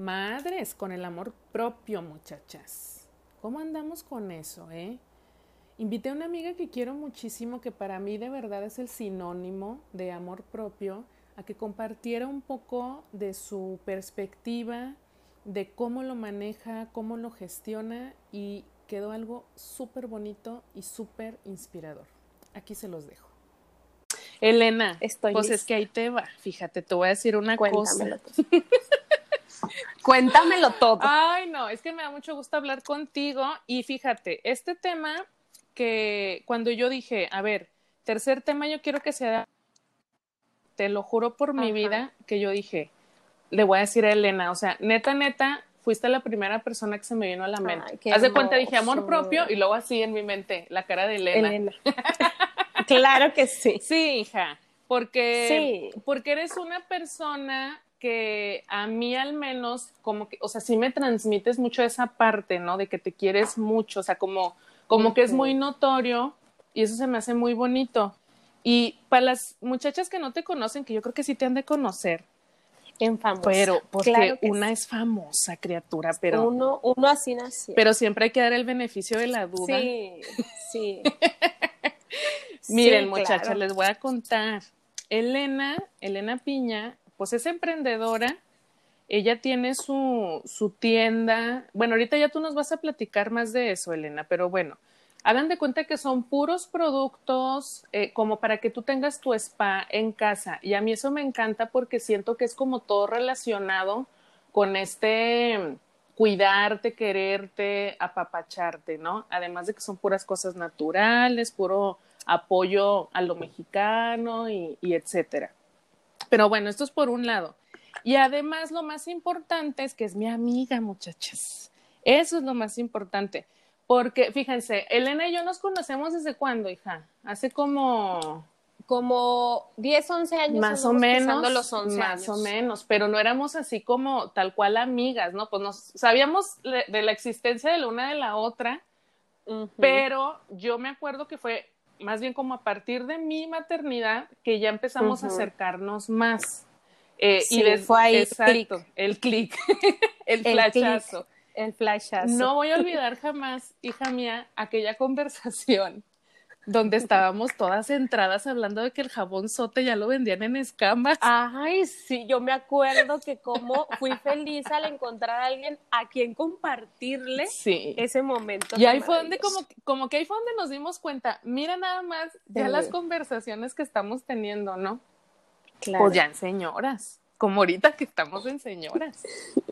madres con el amor propio, muchachas. ¿Cómo andamos con eso, eh? Invité a una amiga que quiero muchísimo, que para mí de verdad es el sinónimo de amor propio, a que compartiera un poco de su perspectiva, de cómo lo maneja, cómo lo gestiona y quedó algo súper bonito y súper inspirador. Aquí se los dejo. Elena, Estoy pues es que ahí te va. Fíjate, te voy a decir una Cuéntamelo cosa. Cuéntamelo todo. Ay, no, es que me da mucho gusto hablar contigo y fíjate, este tema que cuando yo dije, a ver, tercer tema yo quiero que sea, te lo juro por mi vida, que yo dije, le voy a decir a Elena, o sea, neta, neta, fuiste la primera persona que se me vino a la mente. Ay, Haz de cuenta, dije amor propio y luego así en mi mente, la cara de Elena. Elena. claro que sí. Sí, hija, porque, Sí. porque eres una persona que a mí al menos, como que, o sea, sí me transmites mucho esa parte, ¿no? De que te quieres mucho, o sea, como, como que es muy notorio y eso se me hace muy bonito. Y para las muchachas que no te conocen, que yo creo que sí te han de conocer, En famosa. pero porque Claro una sí. es famosa criatura, pero, uno, uno así nació. pero siempre hay que dar el beneficio de la duda. sí, sí. Miren, Sí, muchachas, claro. les voy a contar. Elena, Elena Piña, pues es emprendedora. Ella tiene su, su tienda. Bueno, ahorita ya tú nos vas a platicar más de eso, Elena, pero bueno, hagan de cuenta que son puros productos eh, como para que tú tengas tu spa en casa. Y a mí eso me encanta porque siento que es como todo relacionado con este mm, cuidarte, quererte, apapacharte, ¿no? Además de que son puras cosas naturales, puro apoyo a lo mexicano y, y etcétera. Pero bueno, esto es por un lado. Y además lo más importante es que es mi amiga, muchachas. Eso es lo más importante. Porque, fíjense, Elena y yo nos conocemos desde cuándo, hija? Hace como Como 10, 11 años. más o menos, los 11 más o menos, pero no éramos así como tal cual amigas, ¿no? Pues nos sabíamos de la existencia de la una de la otra, pero yo me acuerdo que fue más bien como a partir de mi maternidad que ya empezamos a acercarnos más. Eh, Sí, y fue ahí exacto, el clic, el, El flashazo. El flashazo. No voy a olvidar jamás, hija mía, aquella conversación donde estábamos todas centradas hablando de que el jabón sote ya lo vendían en escamas. Ay, sí, yo me acuerdo que como fui feliz al encontrar a alguien a quien compartirle Sí. ese momento. Y ahí fue donde como, como que ahí fue donde nos dimos cuenta, mira nada más ya Sí. las conversaciones que estamos teniendo, ¿no? Claro. Pues ya en señoras, como ahorita que estamos en señoras.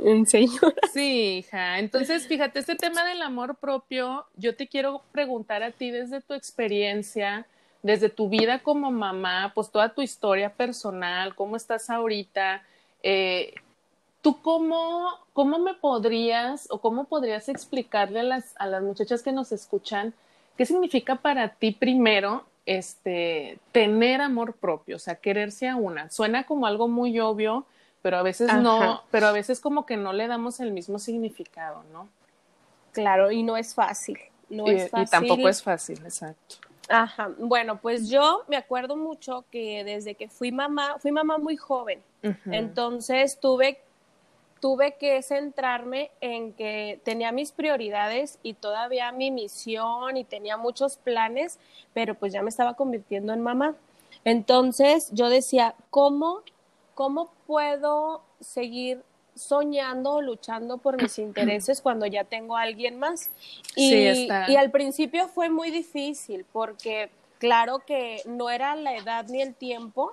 En señor. Sí, hija. Entonces, fíjate, este tema del amor propio, yo te quiero preguntar a ti desde tu experiencia, desde tu vida como mamá, pues toda tu historia personal, cómo estás ahorita. eh, ¿Tú cómo, cómo me podrías o cómo podrías explicarle a las, a las muchachas que nos escuchan qué significa para ti primero este, tener amor propio, o sea, quererse a una? Suena como algo muy obvio, pero a veces no, pero a veces como que no le damos el mismo significado, ¿no? Claro, y no es fácil. No y, es y fácil. tampoco es fácil, exacto. Ajá. Bueno, pues yo me acuerdo mucho que desde que fui mamá, fui mamá muy joven. Entonces tuve, tuve que centrarme en que tenía mis prioridades y todavía mi misión y tenía muchos planes, pero pues ya me estaba convirtiendo en mamá. Entonces yo decía, ¿cómo, cómo puedo seguir soñando o luchando por mis intereses cuando ya tengo a alguien más? Y, Sí, está. y al principio fue muy difícil porque claro que no era la edad ni el tiempo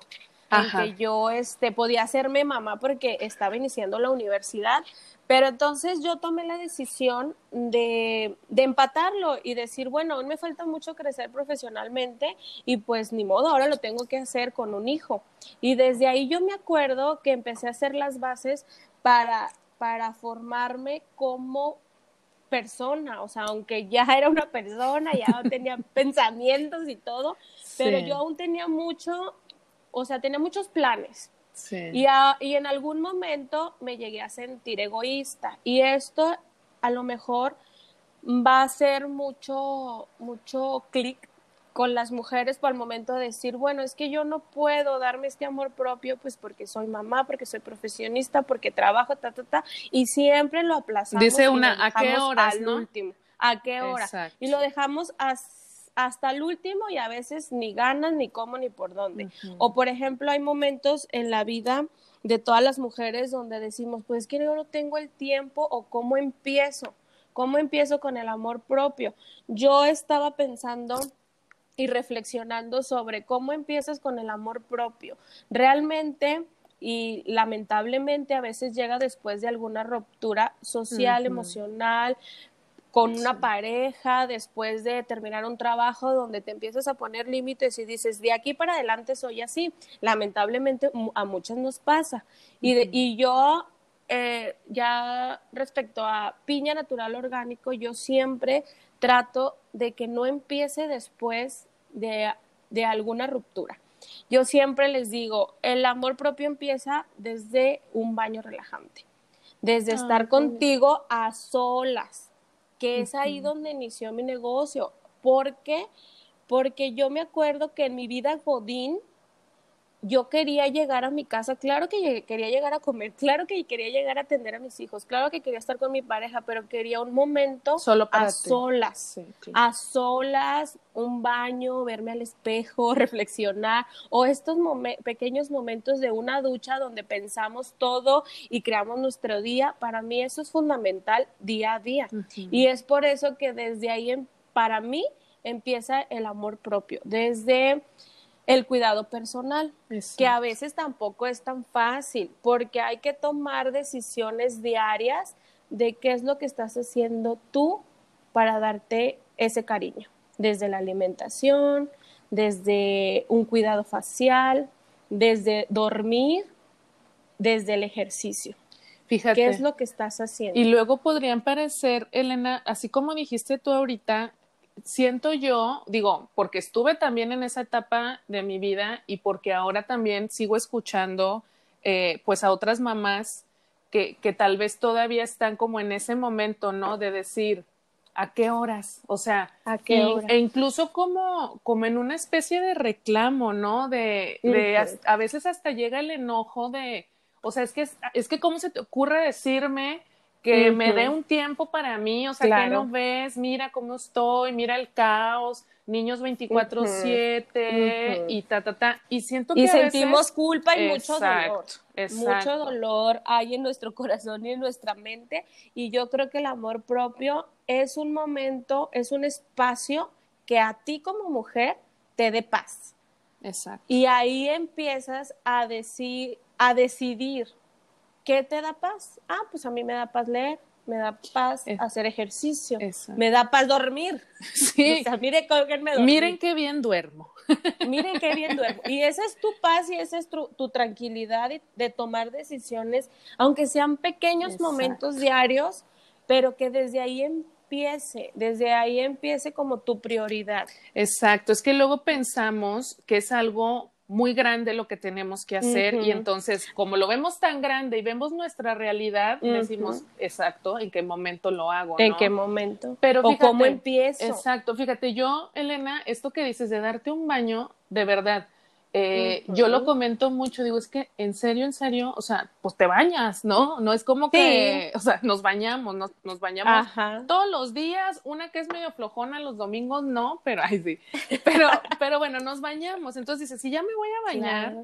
Ajá. en que yo este, podía hacerme mamá porque estaba iniciando la universidad, pero entonces yo tomé la decisión de, de empatarlo y decir, bueno, aún me falta mucho crecer profesionalmente y pues ni modo, ahora lo tengo que hacer con un hijo. Y desde ahí yo me acuerdo que empecé a hacer las bases para, para formarme como persona, o sea, aunque ya era una persona, ya tenía pensamientos y todo, pero Sí, yo aún tenía mucho, o sea, tenía muchos planes. sí. Y, a- y en algún momento me llegué a sentir egoísta. Y esto a lo mejor va a ser mucho, mucho clic con las mujeres por el momento de decir, bueno, es que yo no puedo darme este amor propio, pues porque soy mamá, porque soy profesionista, porque trabajo, ta, ta, ta, y siempre lo aplazamos. Dice una, ¿a qué horas, al último? ¿A qué hora? Y lo dejamos hasta el último y a veces ni ganas, ni cómo, ni por dónde. O por ejemplo, hay momentos en la vida de todas las mujeres donde decimos, pues que yo no tengo el tiempo o cómo empiezo, cómo empiezo con el amor propio. Yo estaba pensando y reflexionando sobre cómo empiezas con el amor propio. Realmente y lamentablemente a veces llega después de alguna ruptura social, emocional, con una pareja, después de terminar un trabajo donde te empiezas a poner límites y dices, de aquí para adelante soy así. Lamentablemente a muchas nos pasa. Y, y yo, eh, ya respecto a piña natural orgánico, yo siempre trato de que no empiece después de, alguna ruptura. Yo siempre les digo, el amor propio empieza desde un baño relajante, desde ah, estar contigo a solas, que es ahí donde inició mi negocio. ¿Por qué? Porque yo me acuerdo que en mi vida godín, yo quería llegar a mi casa, claro que quería llegar a comer, claro que quería llegar a atender a mis hijos, claro que quería estar con mi pareja, pero quería un momento Solo a solas, a solas, un baño, verme al espejo, reflexionar, o estos pequeños momentos de una ducha donde pensamos todo y creamos nuestro día, para mí eso es fundamental día a día. Y es por eso que desde ahí, para mí, empieza el amor propio, desde el cuidado personal, que a veces tampoco es tan fácil, porque hay que tomar decisiones diarias de qué es lo que estás haciendo tú para darte ese cariño, desde la alimentación, desde un cuidado facial, desde dormir, desde el ejercicio. Fíjate. ¿Qué es lo que estás haciendo? Y luego podrían parecer, Elena, así como dijiste tú ahorita, siento yo, digo, porque estuve también en esa etapa de mi vida y porque ahora también sigo escuchando eh, pues a otras mamás que, que tal vez todavía están como en ese momento, ¿no? De decir, ¿a qué horas? O sea, ¿a qué horas? E incluso como, como en una especie de reclamo, ¿no? De, de a, veces hasta llega el enojo de, o sea, es que, es que cómo se te ocurre decirme que me dé un tiempo para mí, o sea, que no ves, mira cómo estoy, mira el caos, niños 24/7 y ta, ta, ta. Y siento que... Y sentimos culpa y mucho dolor. Mucho dolor hay en nuestro corazón y en nuestra mente. Y yo creo que el amor propio es un momento, es un espacio que a ti como mujer te dé paz. Exacto. Y ahí empiezas a decir, a decidir ¿Qué te da paz? Ah, pues a mí me da paz leer, me da paz eh, hacer ejercicio, me da paz dormir. Sí. O sea, mire Miren qué bien duermo. Miren qué bien duermo. Y esa es tu paz y esa es tu, tranquilidad de, tomar decisiones, aunque sean pequeños momentos diarios, pero que desde ahí empiece, desde ahí empiece como tu prioridad. Exacto, es que luego pensamos que es algo muy grande lo que tenemos que hacer y entonces como lo vemos tan grande y vemos nuestra realidad, decimos, exacto, en qué momento lo hago. En qué momento. Pero o cómo empiezo. Exacto, fíjate, yo, Elena, esto que dices de darte un baño, de verdad, eh, yo lo comento mucho, digo, es que en serio, en serio, o sea, pues te bañas, ¿no? No es como que, o sea, nos bañamos, nos, nos bañamos todos los días, una que es medio flojona los domingos, no, pero, ay, sí, pero, pero bueno, nos bañamos, entonces dices, si ya me voy a bañar,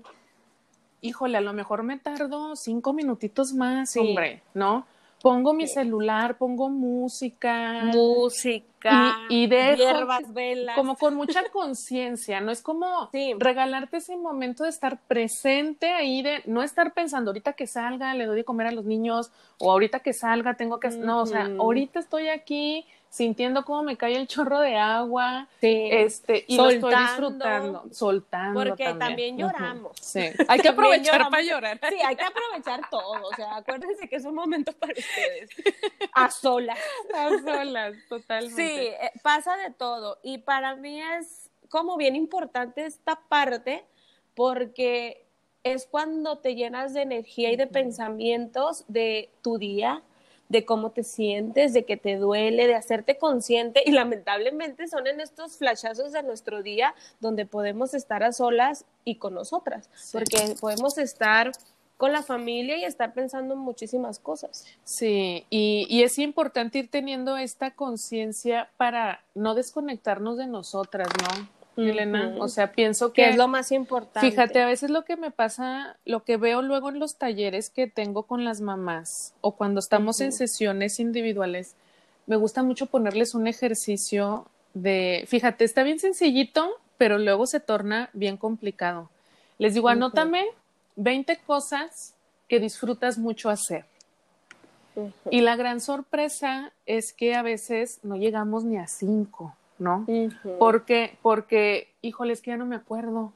híjole, a lo mejor me tardo cinco minutitos más, hombre, ¿no? Pongo mi celular, pongo música. Música. Y, de hierbas, velas. Como con mucha conciencia, ¿no? Es como regalarte ese momento de estar presente ahí, de no estar pensando, ahorita que salga, le doy de comer a los niños, o ahorita que salga, tengo que. No, o sea, ahorita estoy aquí, sintiendo cómo me cae el chorro de agua, este, y lo estoy disfrutando, soltando. Porque también, lloramos. Sí, hay que aprovechar para llorar. Sí, hay que aprovechar todo, o sea, acuérdense que es un momento para ustedes, a solas. A solas, totalmente. Sí, eh, pasa de todo, y para mí es como bien importante esta parte, porque es cuando te llenas de energía y de pensamientos de tu día, de cómo te sientes, de que te duele, de hacerte consciente y lamentablemente son en estos flashazos de nuestro día donde podemos estar a solas y con nosotras, porque podemos estar con la familia y estar pensando en muchísimas cosas. Sí, y, y es importante ir teniendo esta conciencia para no desconectarnos de nosotras, ¿no? Elena, o sea, pienso que, es lo más importante. Fíjate, a veces lo que me pasa, lo que veo luego en los talleres que tengo con las mamás o cuando estamos en sesiones individuales, me gusta mucho ponerles un ejercicio de, fíjate, está bien sencillito, pero luego se torna bien complicado. Les digo, anótame 20 cosas que disfrutas mucho hacer. Y la gran sorpresa es que a veces no llegamos ni a cinco. ¿No? Porque, porque, híjole, es que ya no me acuerdo.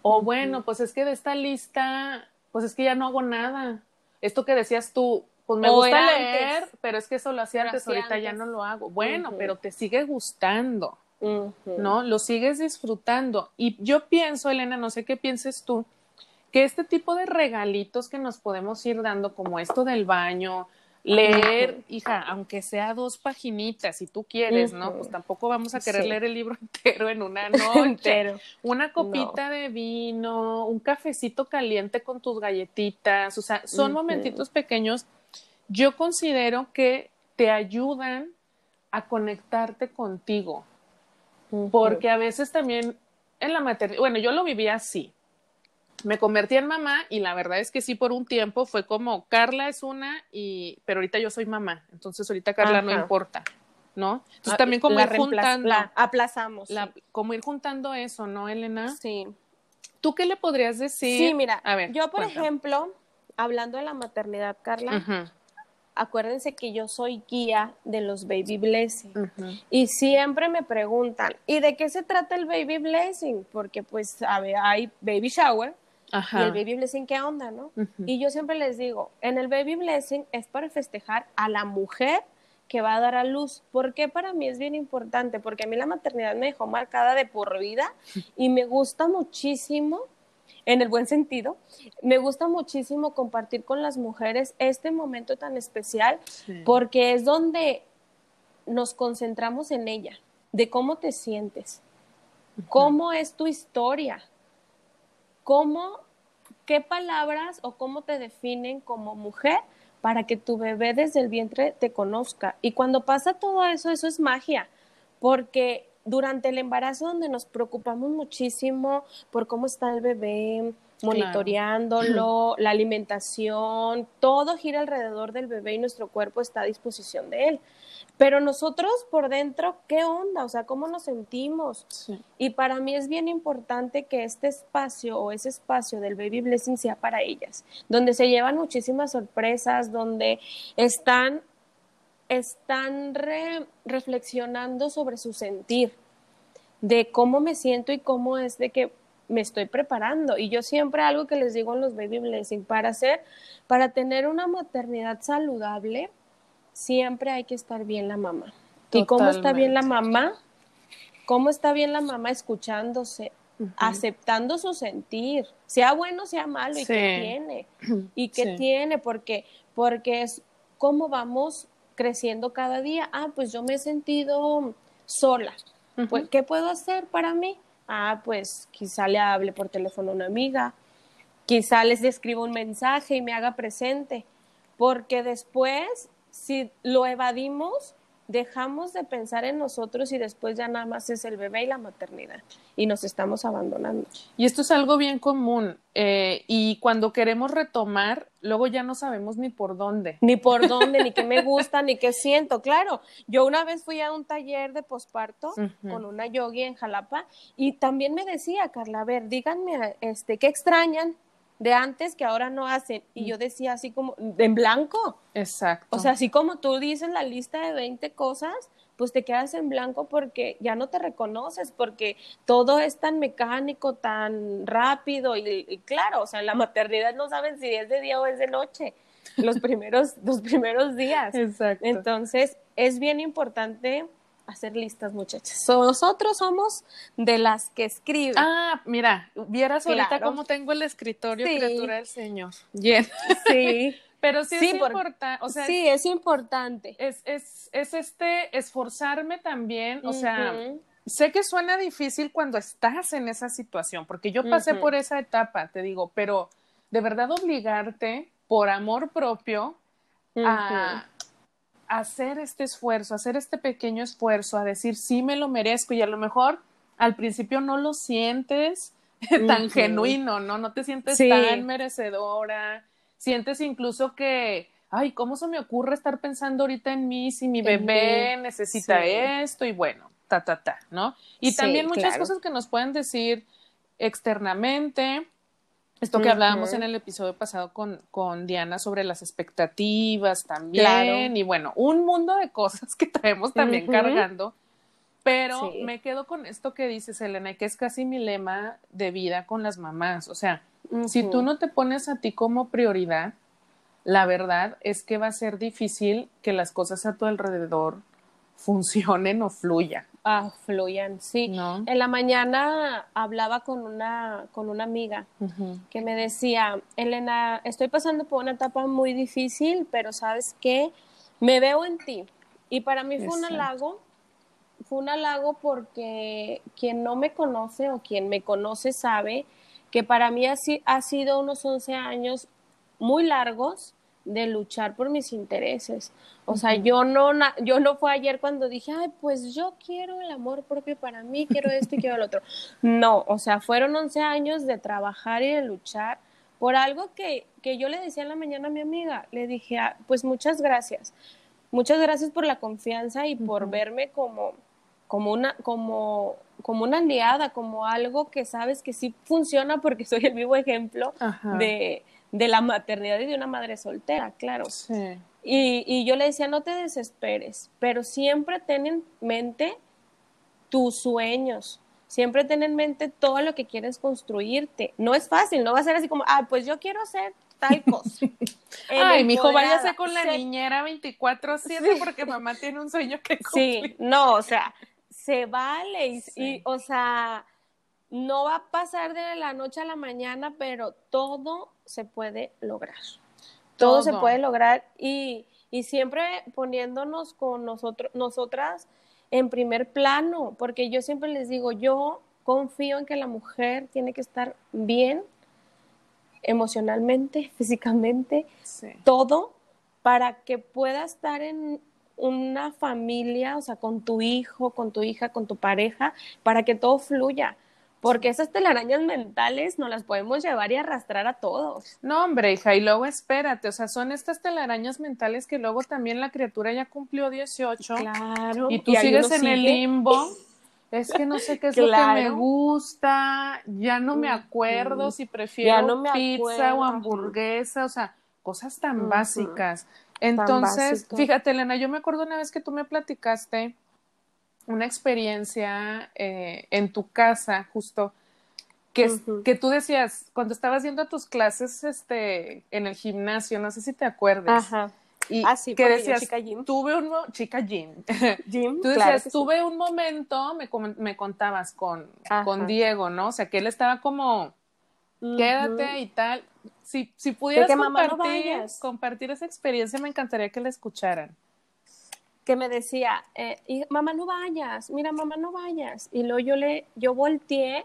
O bueno, pues es que de esta lista, pues es que ya no hago nada. Esto que decías tú, pues me gusta leer, pero es que eso lo hacía antes, ahorita ya no lo hago. Bueno, pero te sigue gustando, ¿no? Lo sigues disfrutando. Y yo pienso, Elena, no sé qué pienses tú, que este tipo de regalitos que nos podemos ir dando, como esto del baño, leer, hija, aunque sea dos paginitas, si tú quieres, ¿no? Pues tampoco vamos a querer leer el libro entero en una noche. Una copita de vino, un cafecito caliente con tus galletitas, o sea, son momentitos pequeños. Yo considero que te ayudan a conectarte contigo, porque a veces también en la maternidad, bueno, yo lo vivía así, me convertí en mamá y la verdad es que sí por un tiempo fue como Carla es una y pero ahorita yo soy mamá, entonces ahorita Carla no importa, ¿no? Entonces ah, también como ir juntando aplazamos. como ir juntando eso, ¿no, Elena? Sí. ¿Tú qué le podrías decir? Sí, mira, a ver, yo por ejemplo, hablando de la maternidad, Carla, acuérdense que yo soy guía de los baby blessing y siempre me preguntan, ¿y de qué se trata el baby blessing? Porque pues a ver, hay baby shower, y el baby blessing, ¿qué onda, no? Y yo siempre les digo, en el baby blessing es para festejar a la mujer que va a dar a luz. ¿Por qué para mí es bien importante? Porque a mí la maternidad me dejó marcada de por vida y me gusta muchísimo, en el buen sentido, me gusta muchísimo compartir con las mujeres este momento tan especial porque es donde nos concentramos en ella, de cómo te sientes, cómo es tu historia, cómo, qué palabras o cómo te definen como mujer para que tu bebé desde el vientre te conozca. Y cuando pasa todo eso, eso es magia, porque durante el embarazo donde nos preocupamos muchísimo por cómo está el bebé, monitoreándolo, la alimentación, todo gira alrededor del bebé y nuestro cuerpo está a disposición de él. Pero nosotros por dentro, ¿qué onda? O sea, ¿cómo nos sentimos? Y para mí es bien importante que este espacio o ese espacio del Baby Blessing sea para ellas, donde se llevan muchísimas sorpresas, donde están, están reflexionando sobre su sentir, de cómo me siento y cómo es de que me estoy preparando. Y yo siempre algo que les digo en los Baby Blessing, para hacer, para tener una maternidad saludable, siempre hay que estar bien la mamá. ¿Y cómo está bien la mamá? ¿Cómo está bien la mamá escuchándose, aceptando su sentir, sea bueno, sea malo, y qué tiene? ¿Y qué tiene? Porque, porque es cómo vamos creciendo cada día. Ah, pues yo me he sentido sola. pues, ¿Qué puedo hacer para mí? Ah, pues quizá le hable por teléfono a una amiga, quizá les escriba un mensaje y me haga presente, porque después si lo evadimos, dejamos de pensar en nosotros y después ya nada más es el bebé y la maternidad y nos estamos abandonando. Y esto es algo bien común eh, y cuando queremos retomar, luego ya no sabemos ni por dónde. Ni por dónde, ni qué me gusta, ni qué siento. Claro, yo una vez fui a un taller de posparto con una yogi en Jalapa y también me decía, Carla, a ver, díganme, este, ¿qué extrañan? De antes que ahora no hacen. Y yo decía así como, en blanco. Exacto. O sea, así como tú dices la lista de 20 cosas, pues te quedas en blanco porque ya no te reconoces, porque todo es tan mecánico, tan rápido y, claro, o sea, en la maternidad no saben si es de día o es de noche, los primeros, los primeros días. Exacto. Entonces, es bien importante hacer listas, muchachas. nosotros somos de las que escriben. Ah, mira, vieras ahorita cómo tengo el escritorio criatura del Señor. Sí. Pero sí, Sí, es por- importante, o sea, sí, es importante. es, es, es este esforzarme también, o sea, sé que suena difícil cuando estás en esa situación, porque yo pasé por esa etapa, te digo, pero de verdad obligarte por amor propio a hacer este esfuerzo, hacer este pequeño esfuerzo, a decir sí me lo merezco y a lo mejor al principio no lo sientes tan genuino, ¿no? No te sientes Sí. tan merecedora, sientes incluso que, ay, ¿cómo se me ocurre estar pensando ahorita en mí si mi bebé necesita Sí. esto y bueno, ta, ta, ta, ¿no? Y Sí, también muchas claro. cosas que nos pueden decir externamente, esto que hablábamos en el episodio pasado con, con Diana sobre las expectativas también, Claro. y bueno, un mundo de cosas que traemos también cargando. Pero Sí. me quedo con esto que dices, Elena, que es casi mi lema de vida con las mamás. O sea, si tú no te pones a ti como prioridad, la verdad es que va a ser difícil que las cosas a tu alrededor funcionen o fluyan, Ah, fluyan, sí. ¿no? En la mañana hablaba con una, con una amiga que me decía, Elena, estoy pasando por una etapa muy difícil, pero sabes qué, me veo en ti. Y para mí fue un Exacto. halago, fue un halago porque quien no me conoce o quien me conoce sabe que para mí ha, ha sido unos 11 años muy largos de luchar por mis intereses. O sea, yo no, yo no fue ayer cuando dije, ay, pues yo quiero el amor propio para mí, quiero esto y quiero el otro. No, o sea, fueron 11 años de trabajar y de luchar por algo que, que yo le decía en la mañana a mi amiga. Le dije, "Ah, pues muchas gracias. Muchas gracias por la confianza y por verme como, como, una, como, como una aliada, como algo que sabes que sí funciona porque soy el vivo ejemplo Ajá. de, de la maternidad y de una madre soltera, claro. Sí. Y, y yo le decía, no te desesperes, pero siempre ten en mente tus sueños, siempre ten en mente todo lo que quieres construirte. No es fácil, no va a ser así como, ah, pues yo quiero hacer tal cosa. Ay, mi hijo, váyase con la Se- niñera 24-7 porque mamá tiene un sueño que Sí, cumplir. no, o sea, se vale y, Sí. y, o sea, no va a pasar de la noche a la mañana, pero todo se puede lograr. Todo, se puede lograr y, y siempre poniéndonos con nosotros, nosotras en primer plano, porque yo siempre les digo, yo confío en que la mujer tiene que estar bien emocionalmente, físicamente, Sí. todo para que pueda estar en una familia, o sea, con tu hijo, con tu hija, con tu pareja, para que todo fluya. Porque esas telarañas mentales nos las podemos llevar y arrastrar a todos. No, hombre, hija, y luego espérate, o sea, son estas telarañas mentales que luego también la criatura ya cumplió 18 Claro. y tú sigues en el limbo. Es que no sé qué es lo que me gusta, ya no me acuerdo si prefiero no pizza o hamburguesa, o sea, cosas tan básicas. Entonces, fíjate, Elena, yo me acuerdo una vez que tú me platicaste una experiencia eh, en tu casa, justo, que, que tú decías, cuando estabas yendo a tus clases este, en el gimnasio, no sé si te acuerdas, Ajá. y Ah, sí, que decías, chica gym. tuve un, chica Jim, Tú decías, claro que sí. tuve un momento, me, me contabas con, Ajá. con Diego, ¿no? O sea, que él estaba como, quédate y tal. Si, si pudieras no compartir, vayas. compartir esa experiencia, me encantaría que la escucharan. Que me decía, eh, y- mamá no vayas, mira mamá no vayas. Y luego yo le, yo volteé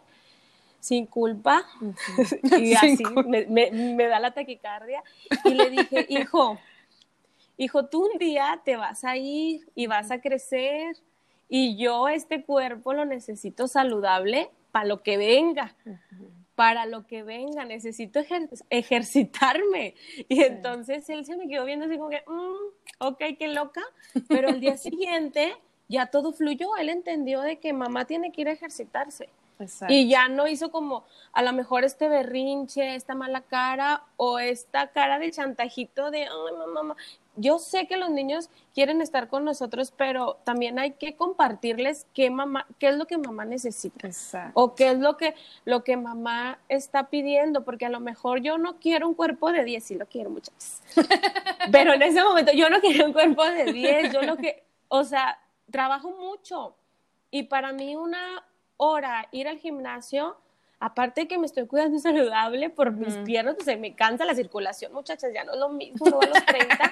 sin culpa y así culpa. me, me- me da la taquicardia y le dije, hijo, hijo, tú un día te vas a ir y vas a crecer y yo este cuerpo lo necesito saludable para lo que venga para lo que venga, necesito ejer- ejercitarme. Y entonces él se me quedó viendo así como que, "Mm, ok, qué loca, pero el día siguiente ya todo fluyó, él entendió de que mamá tiene que ir a ejercitarse. Exacto. Y ya no hizo como a lo mejor este berrinche, esta mala cara o esta cara de chantajito de, ay, mamá, mamá. Yo sé que los niños quieren estar con nosotros, pero también hay que compartirles qué mamá, qué es lo que mamá necesita Exacto. o qué es lo que, lo que mamá está pidiendo, porque a lo mejor yo no quiero un cuerpo de 10, sí lo quiero muchas veces. Pero en ese momento yo no quería un cuerpo de 10, yo lo que, o sea, trabajo mucho y para mí una hora ir al gimnasio aparte de que me estoy cuidando saludable por mis piernas, se me cansa la circulación, muchachas, ya no es lo mismo, no a los 30.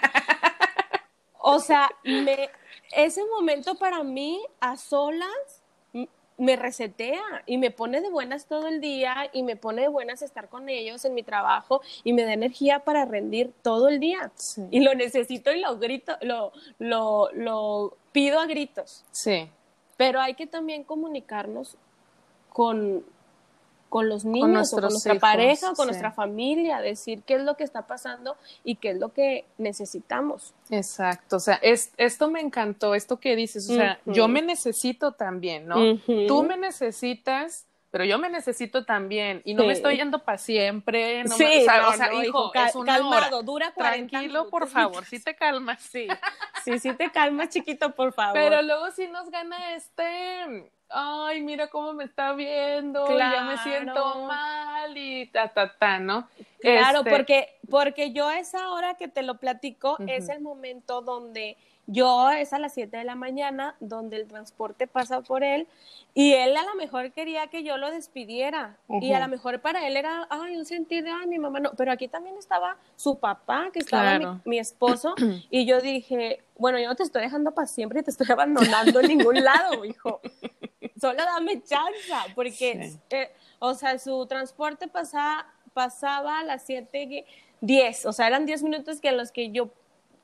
o sea, me, ese momento para mí, a solas, me resetea y me pone de buenas todo el día y me pone de buenas estar con ellos en mi trabajo y me da energía para rendir todo el día. Y lo necesito y lo grito, lo, lo, lo pido a gritos. Sí. Pero hay que también comunicarnos con, con los niños, con, con nuestra pareja, con nuestra familia, decir qué es lo que está pasando y qué es lo que necesitamos. Exacto, o sea, es, esto me encantó, esto que dices, o sea, yo me necesito también, ¿no? Tú me necesitas, pero yo me necesito también y no me estoy yendo para siempre, no sí, me, o sea, hijo, es una calmado, dura 40 Tranquilo, por favor, si te calmas. Sí, sí, sí te calmas, chiquito, por favor. Pero luego sí nos gana este ay, mira cómo me está viendo, ya me siento mal y ta, ta, ta, ¿no? Claro, este porque, porque yo esa hora que te lo platico es el momento donde yo es a las 7 de la mañana, donde el transporte pasa por él y él a lo mejor quería que yo lo despidiera y a lo mejor para él era, ay, un sentir de, ay, mi mamá no, pero aquí también estaba su papá, que estaba mi, mi, esposo y yo dije, bueno, yo no te estoy dejando para siempre y te estoy abandonando en ningún lado, hijo solo dame chance, porque, eh, o sea, su transporte pasaba, pasaba a las 7.10, o sea, eran 10 minutos que los que yo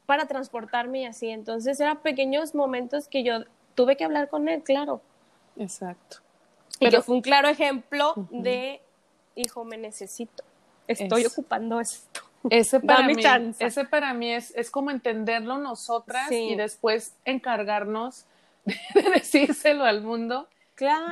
para transportarme y así, entonces eran pequeños momentos que yo tuve que hablar con él, claro. Exacto. Pero fue un claro ejemplo de, hijo, me necesito, estoy ocupando esto. Ese para, mí, ese para mí es, es como entenderlo nosotras y después encargarnos de decírselo al mundo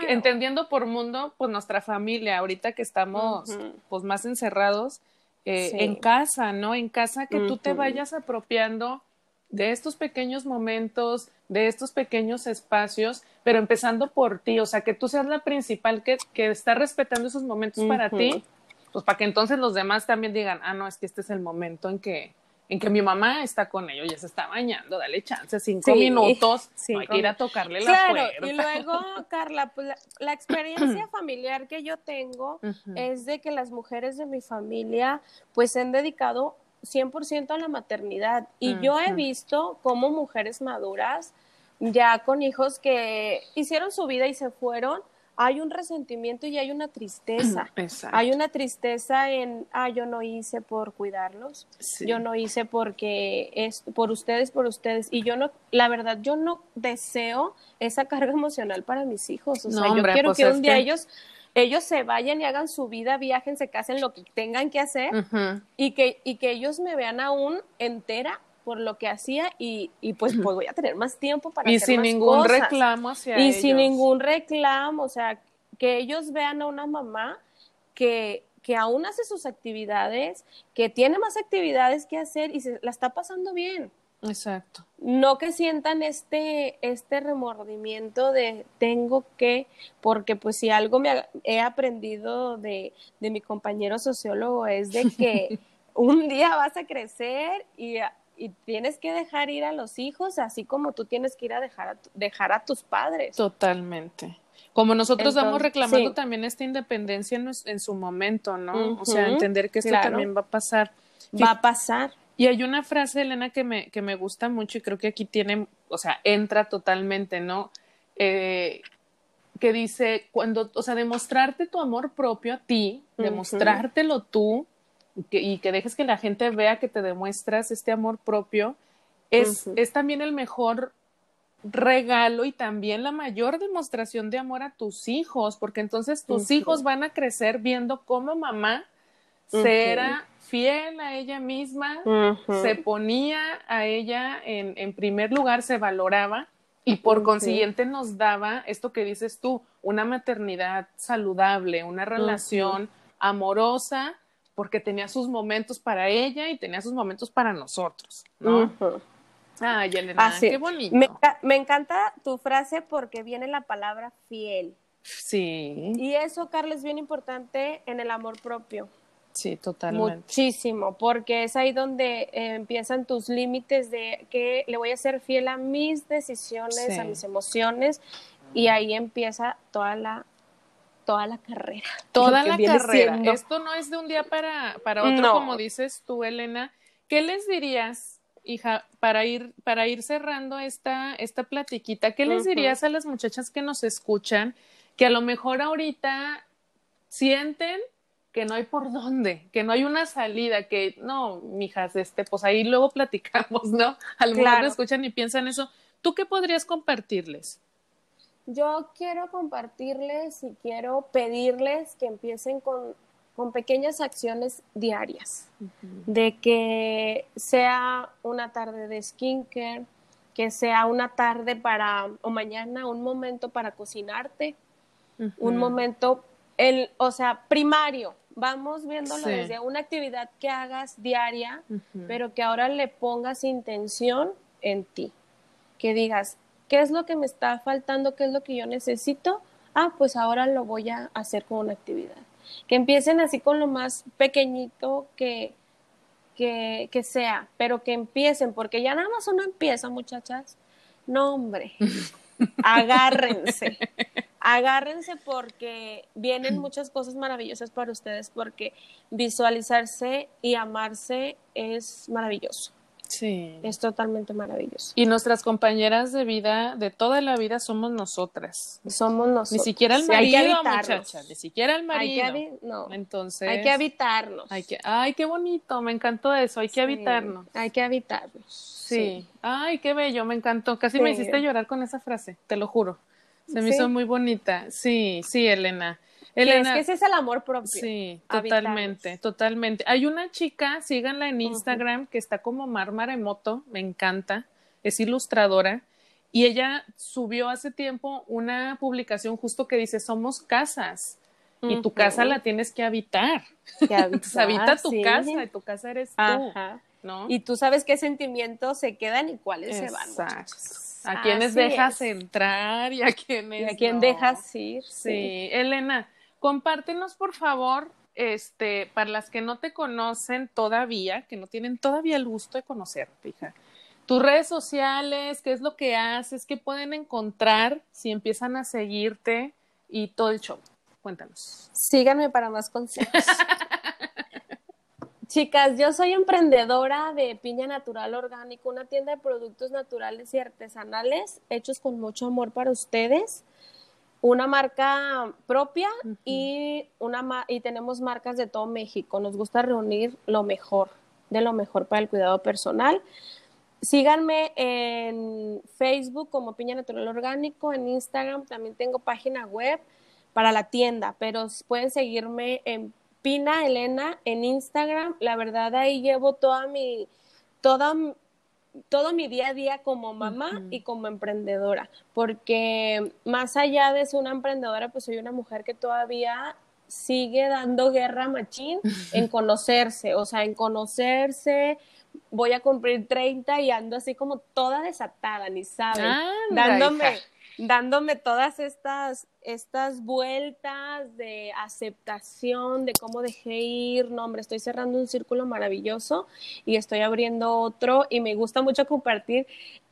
Entendiendo por mundo, pues nuestra familia, ahorita que estamos pues más encerrados eh, en casa, ¿no? En casa que tú te vayas apropiando de estos pequeños momentos, de estos pequeños espacios, pero empezando por ti, o sea, que tú seas la principal que, que está respetando esos momentos para ti, pues para que entonces los demás también digan, ah, no, es que este es el momento en que, en que mi mamá está con ellos, ya se está bañando, dale chance, cinco minutos, hay que ir a tocarle la puerta. Y luego, Carla, pues la, experiencia familiar que yo tengo es de que las mujeres de mi familia pues se han dedicado 100% a la maternidad. Y yo he visto cómo mujeres maduras ya con hijos que hicieron su vida y se fueron, hay un resentimiento y hay una tristeza. Hay una tristeza en, ah, yo no hice por cuidarlos, yo no hice porque es por ustedes, por ustedes. Y yo no, la verdad, yo no deseo esa carga emocional para mis hijos. O sea, yo quiero pues que un día ellos ellos se vayan y hagan su vida, viajen, se casen, lo que tengan que hacer y, que, y que ellos me vean aún entera por lo que hacía y, y pues, pues voy a tener más tiempo para y sin ningún reclamo hacia y sin ningún reclamo, o sea, que ellos vean a una mamá que, que aún hace sus actividades, que tiene más actividades que hacer y se la está pasando bien. Exacto. No que sientan este, este remordimiento de tengo que, porque pues si algo me he aprendido de, de mi compañero sociólogo es de que un día vas a crecer y y tienes que dejar ir a los hijos, así como tú tienes que ir a dejar a, dejar a tus padres. Totalmente. Como nosotros vamos reclamando también esta independencia en, su momento, ¿no? o sea, entender que esto también va a pasar. Va a pasar. Y hay una frase, Elena, que me, que me gusta mucho y creo que aquí tiene, o sea, entra totalmente, ¿no? Eh, que dice, cuando, o sea, demostrarte tu amor propio a ti, demostrártelo tú, y que dejes que la gente vea que te demuestras este amor propio, es, es también el mejor regalo y también la mayor demostración de amor a tus hijos, porque entonces tus hijos van a crecer viendo cómo mamá se era fiel a ella misma, se ponía a ella en, en, primer lugar, se valoraba y por consiguiente nos daba esto que dices tú, una maternidad saludable, una relación amorosa porque tenía sus momentos para ella y tenía sus momentos para nosotros, ¿no? Ay, Elena, qué bonito. Me, encanta tu frase porque viene la palabra fiel. Sí. Y eso, Carlos, es bien importante en el amor propio. Sí, totalmente. Muchísimo, porque es ahí donde eh, empiezan tus límites de que le voy a ser fiel a mis decisiones, a mis emociones, y ahí empieza toda la toda la carrera. Toda la carrera. Esto no es de un día para, para otro, como dices tú, Elena. ¿Qué les dirías, hija, para ir, para ir cerrando esta, esta platiquita? ¿Qué les dirías a las muchachas que nos escuchan que a lo mejor ahorita sienten que no hay por dónde, que no hay una salida, que no, mijas, este, pues ahí luego platicamos, ¿no? A lo mejor escuchan y piensan eso. ¿Tú qué podrías compartirles? Yo quiero compartirles y quiero pedirles que empiecen con, con pequeñas acciones diarias, de que sea una tarde de skincare, que sea una tarde para, o mañana, un momento para cocinarte, un momento, el, o sea, primario, vamos viéndolo desde una actividad que hagas diaria, pero que ahora le pongas intención en ti, que digas, ¿qué es lo que me está faltando? ¿Qué es lo que yo necesito? Ah, pues ahora lo voy a hacer con una actividad. Que empiecen así con lo más pequeñito que, que, que sea, pero que empiecen, porque ya nada más uno empieza, muchachas. No, hombre, agárrense agárrense porque vienen muchas cosas maravillosas para ustedes, porque visualizarse y amarse es maravilloso. Sí. Es totalmente maravilloso. Y nuestras compañeras de vida, de toda la vida, somos nosotras. Somos nosotros. Ni siquiera el marido, muchacha. Ni siquiera el marido. Hay que no. Entonces. Hay que habitarnos. Hay que, ay, qué bonito. Me encantó eso. Hay que habitarnos. Hay que habitarnos. Sí. Ay, qué bello. Me encantó. Casi me hiciste llorar con esa frase. Te lo juro. Se me hizo muy bonita. Sí, sí, Elena. Elena, es que ese es el amor propio. Sí, totalmente, totalmente. Hay una chica, síganla en Instagram, que está como Mar Maremoto, me encanta, es ilustradora, y ella subió hace tiempo una publicación justo que dice, somos casas, y tu casa la tienes que habitar. Que habita tu casa, y tu casa eres tú. ¿no? Y tú sabes qué sentimientos se quedan y cuáles se van. Exacto. A quienes dejas entrar y a quienes. a quién dejas ir. Sí. Elena, compártenos por favor, este, para las que no te conocen todavía, que no tienen todavía el gusto de conocerte, hija. Tus redes sociales, qué es lo que haces, qué pueden encontrar si empiezan a seguirte y todo el show. Cuéntanos. Síganme para más consejos. Chicas, yo soy emprendedora de Piña Natural Orgánico, una tienda de productos naturales y artesanales hechos con mucho amor para ustedes. Una marca propia y, una y tenemos marcas de todo México. Nos gusta reunir lo mejor, de lo mejor para el cuidado personal. Síganme en Facebook como Piña Natural Orgánico, en Instagram también tengo página web para la tienda, pero pueden seguirme en Pina Elena en Instagram. La verdad ahí llevo toda mi, toda, todo mi día a día como mamá y como emprendedora, porque más allá de ser una emprendedora, pues soy una mujer que todavía sigue dando guerra machín en conocerse, o sea, en conocerse. Voy a cumplir 30 y ando así como toda desatada, ni saben, dándome dándome todas estas, estas vueltas de aceptación, de cómo dejé ir, no, hombre, estoy cerrando un círculo maravilloso y estoy abriendo otro y me gusta mucho compartir.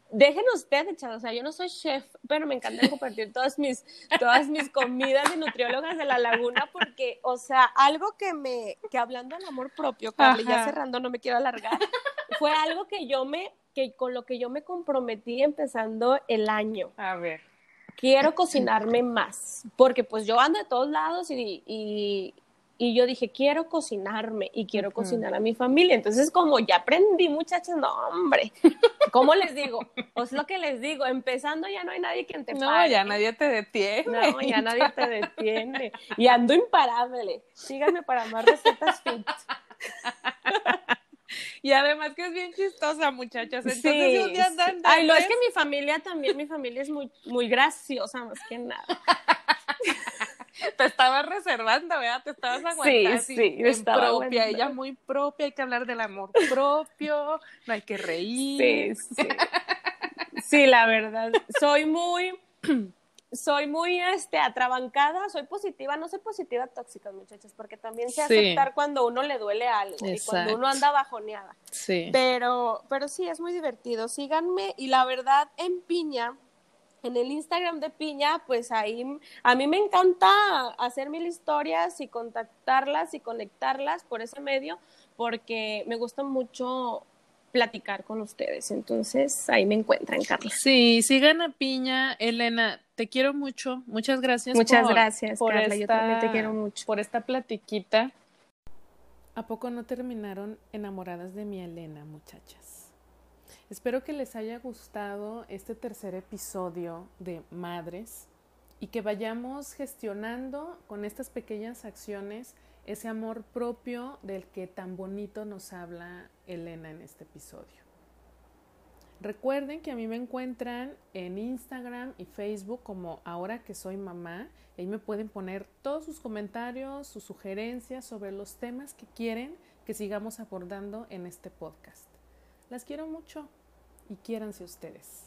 Dejen ustedes, chavos, o sea, yo no soy chef, pero me encanta compartir todas mis, todas mis comidas de nutriólogas de la laguna porque, o sea, algo que me, que hablando del amor propio, Carly, ya cerrando, no me quiero alargar, fue algo que yo me, que con lo que yo me comprometí empezando el año. A ver quiero cocinarme más, porque pues yo ando de todos lados y, y, yo dije, quiero cocinarme y quiero cocinar a mi familia. Entonces, como ya aprendí, muchachos, no, hombre, ¿cómo les digo? Pues lo que les digo, empezando ya no hay nadie quien te No, ya nadie te detiene. No, ya nadie te detiene. Y ando imparable. Síganme para más recetas fit. Y además que es bien chistosa, muchachas. Entonces, sí, un día Ay, lo es que mi familia también, mi familia es muy, muy graciosa, más que nada. te estabas reservando, ¿verdad? Te estabas aguantando. Sí, sí, estaba propia. Ella muy propia, hay que hablar del amor propio, no hay que reír. Sí, sí. Sí, la verdad. Soy muy soy muy este, atrabancada, soy positiva, no soy positiva tóxica, muchachos, porque también sé aceptar cuando uno le duele algo y cuando uno anda bajoneada. Sí. Pero, pero sí, es muy divertido. Síganme y la verdad, en Piña en el Instagram de Piña, pues ahí a mí me encanta hacer mil historias y contactarlas y conectarlas por ese medio, porque me gusta mucho platicar con ustedes. Entonces, ahí me encuentran, Carla. Sí, sigan a Piña. Elena, te quiero mucho. Muchas gracias. Muchas gracias, por Carla. Yo también te quiero mucho. Por esta platiquita. ¿A poco no terminaron enamoradas de mi Elena, muchachas? Espero que les haya gustado este tercer episodio de Madres y que vayamos gestionando con estas pequeñas acciones ese amor propio del que tan bonito nos habla Elena en este episodio. Recuerden que a mí me encuentran en Instagram y Facebook como ahora que soy mamá. Ahí me pueden poner todos sus comentarios, sus sugerencias sobre los temas que quieren que sigamos abordando en este podcast. Las quiero mucho y quiéranse ustedes.